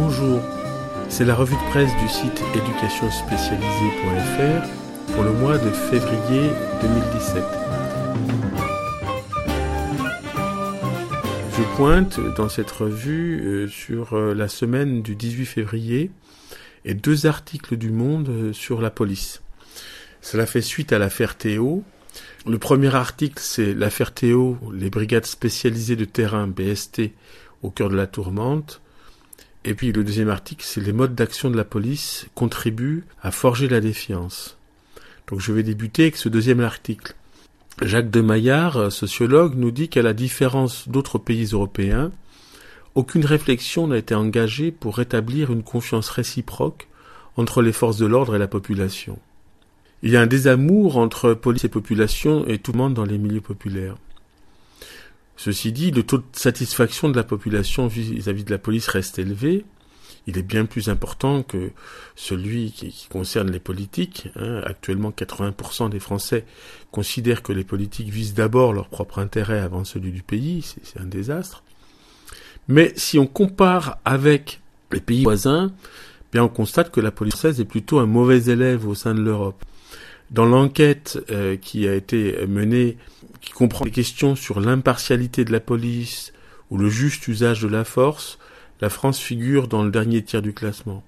Bonjour, c'est la revue de presse du site éducationspécialisée.fr pour le mois de février 2017. Je pointe dans cette revue euh, sur euh, la semaine du 18 février et deux articles du Monde euh, sur la police. Cela fait suite à l'affaire Théo. Le premier article, c'est l'affaire Théo, les brigades spécialisées de terrain BST au cœur de la tourmente. Et puis le deuxième article, c'est les modes d'action de la police contribuent à forger la défiance. Donc je vais débuter avec ce deuxième article. Jacques de Maillard, sociologue, nous dit qu'à la différence d'autres pays européens, aucune réflexion n'a été engagée pour rétablir une confiance réciproque entre les forces de l'ordre et la population. Il y a un désamour entre police et population et tout le monde dans les milieux populaires. Ceci dit, le taux de satisfaction de la population vis-à-vis de la police reste élevé. Il est bien plus important que celui qui, concerne les politiques. Hein. Actuellement, 80% des Français considèrent que les politiques visent d'abord leur propre intérêt avant celui du pays. C'est un désastre. Mais si on compare avec les pays voisins, bien on constate que la police française est plutôt un mauvais élève au sein de l'Europe. Dans l'enquête euh, qui a été menée, qui comprend des questions sur l'impartialité de la police ou le juste usage de la force, la France figure dans le dernier tiers du classement.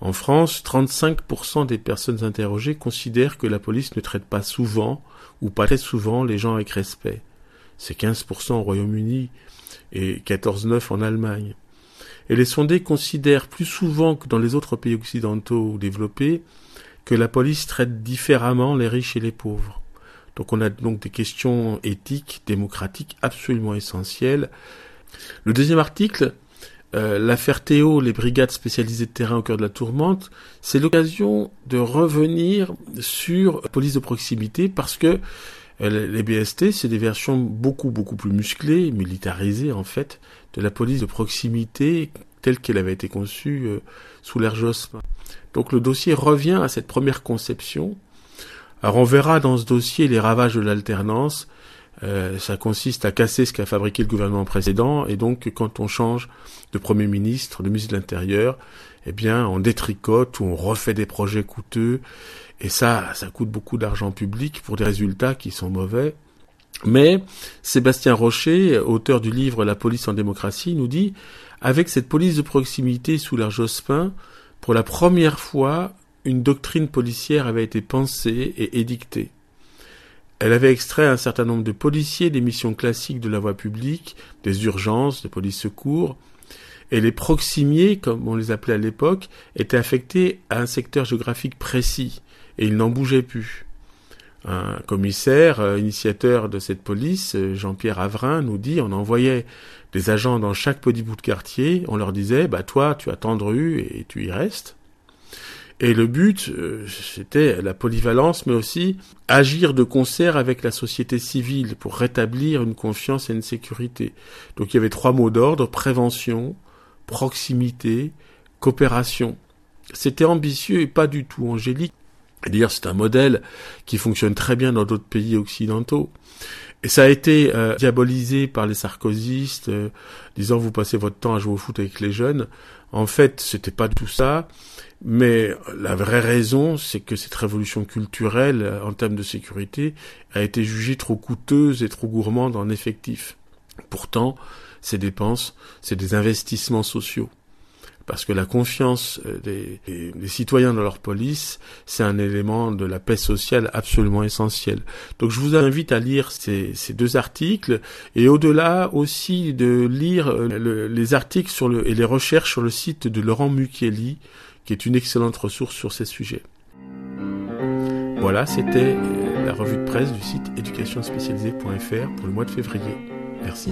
En France, 35% des personnes interrogées considèrent que la police ne traite pas souvent ou pas très souvent les gens avec respect. C'est 15% au Royaume-Uni et 14,9% en Allemagne. Et les sondés considèrent plus souvent que dans les autres pays occidentaux ou développés que la police traite différemment les riches et les pauvres. Donc on a donc des questions éthiques, démocratiques absolument essentielles. Le deuxième article, euh, l'affaire Théo, les brigades spécialisées de terrain au cœur de la tourmente, c'est l'occasion de revenir sur la police de proximité parce que euh, les BST, c'est des versions beaucoup beaucoup plus musclées, militarisées en fait, de la police de proximité telle qu'elle avait été conçue euh, sous l'ère Jospin. Donc le dossier revient à cette première conception. Alors on verra dans ce dossier les ravages de l'alternance. Euh, ça consiste à casser ce qu'a fabriqué le gouvernement précédent, et donc quand on change de Premier ministre, de ministre de l'Intérieur, eh bien on détricote ou on refait des projets coûteux, et ça, ça coûte beaucoup d'argent public pour des résultats qui sont mauvais. Mais Sébastien Rocher, auteur du livre La police en démocratie, nous dit, avec cette police de proximité sous l'ère Jospin, pour la première fois, une doctrine policière avait été pensée et édictée. Elle avait extrait un certain nombre de policiers des missions classiques de la voie publique, des urgences, des polices secours, et les proximiers, comme on les appelait à l'époque, étaient affectés à un secteur géographique précis, et ils n'en bougeaient plus. Un commissaire, euh, initiateur de cette police, euh, Jean-Pierre Avrin, nous dit on envoyait des agents dans chaque petit bout de quartier, on leur disait, bah toi, tu attends de rue et tu y restes. Et le but, euh, c'était la polyvalence, mais aussi agir de concert avec la société civile pour rétablir une confiance et une sécurité. Donc il y avait trois mots d'ordre, prévention, proximité, coopération. C'était ambitieux et pas du tout angélique. D'ailleurs, c'est un modèle qui fonctionne très bien dans d'autres pays occidentaux. Et ça a été euh, diabolisé par les sarkozystes, euh, disant vous passez votre temps à jouer au foot avec les jeunes. En fait, c'était pas tout ça. Mais la vraie raison, c'est que cette révolution culturelle, euh, en termes de sécurité, a été jugée trop coûteuse et trop gourmande en effectifs. Pourtant, ces dépenses, c'est des investissements sociaux parce que la confiance euh, des, des, citoyens dans leur police, c'est un élément de la paix sociale absolument essentiel. Donc je vous invite à lire ces, ces deux articles et au-delà aussi de lire euh, les articles sur le, et les recherches sur le site de Laurent Mucchielli, qui est une excellente ressource sur ces sujets. Voilà, c'était euh, la revue de presse du site éducationspécialisée.fr pour le mois de février. Merci.